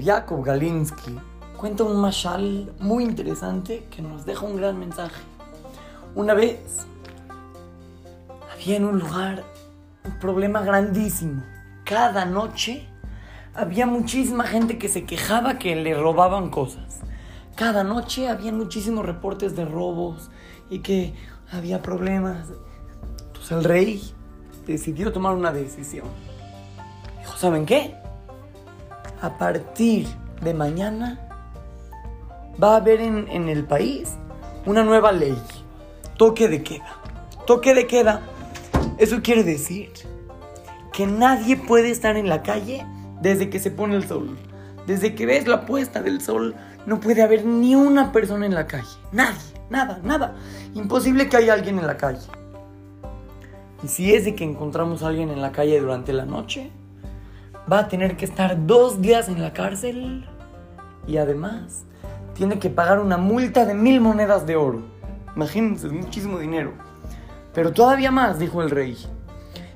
Jacob Galinsky cuenta un mashal muy interesante que nos deja un gran mensaje. Una vez había en un lugar un problema grandísimo. Cada noche había muchísima gente que se quejaba que le robaban cosas. Cada noche había muchísimos reportes de robos y que había problemas. Entonces el rey decidió tomar una decisión. Dijo, ¿saben qué? A partir de mañana va a haber en, el país una nueva ley. Toque de queda. Toque de queda. Eso quiere decir que nadie puede estar en la calle desde que se pone el sol. Desde que ves la puesta del sol, no puede haber ni una persona en la calle. Nadie, nada, nada. Imposible que haya alguien en la calle. Y si es de que encontramos a alguien en la calle durante la noche, va a tener que estar dos días en la cárcel y además tiene que pagar una multa de mil monedas de oro. Imagínense, muchísimo dinero. Pero todavía más, dijo el rey.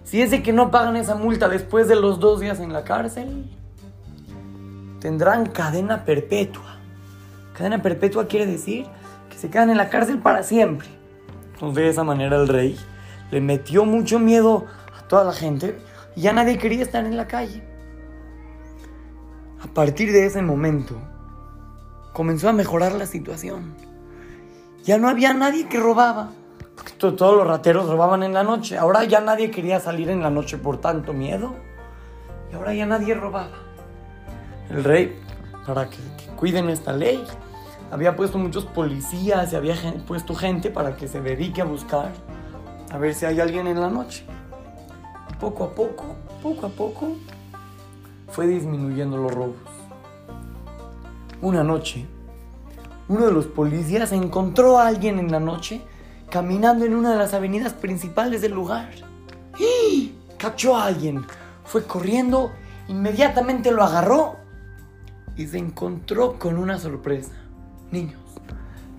Si es de que no pagan esa multa después de los dos días en la cárcel, tendrán cadena perpetua. Cadena perpetua quiere decir que se quedan en la cárcel para siempre. Entonces de esa manera el rey le metió mucho miedo a toda la gente y ya nadie quería estar en la calle. A partir de ese momento comenzó a mejorar la situación. Ya no había nadie que robaba. Porque todos los rateros robaban en la noche. Ahora ya nadie quería salir en la noche por tanto miedo. Y ahora ya nadie robaba. El rey, para que, cuiden esta ley, había puesto muchos policías y había puesto gente para que se dedique a buscar a ver si hay alguien en la noche. Poco a poco, poco a poco, fue disminuyendo los robos. Una noche, uno de los policías encontró a alguien en la noche caminando en una de las avenidas principales del lugar. ¡Y! Cachó a alguien, fue corriendo, inmediatamente lo agarró y se encontró con una sorpresa. Niños,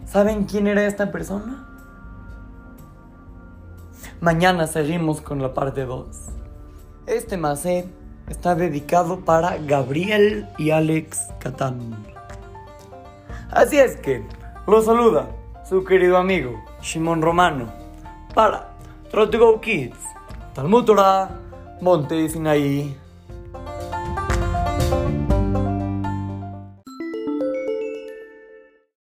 ¿saben quién era esta persona? Mañana seguimos con la parte 2. Este macé está dedicado para Gabriel y Alex Catán. Así es que lo saluda su querido amigo Shimon Romano para Trot to Go Kids, Talmud Torah, Monte Sinaí.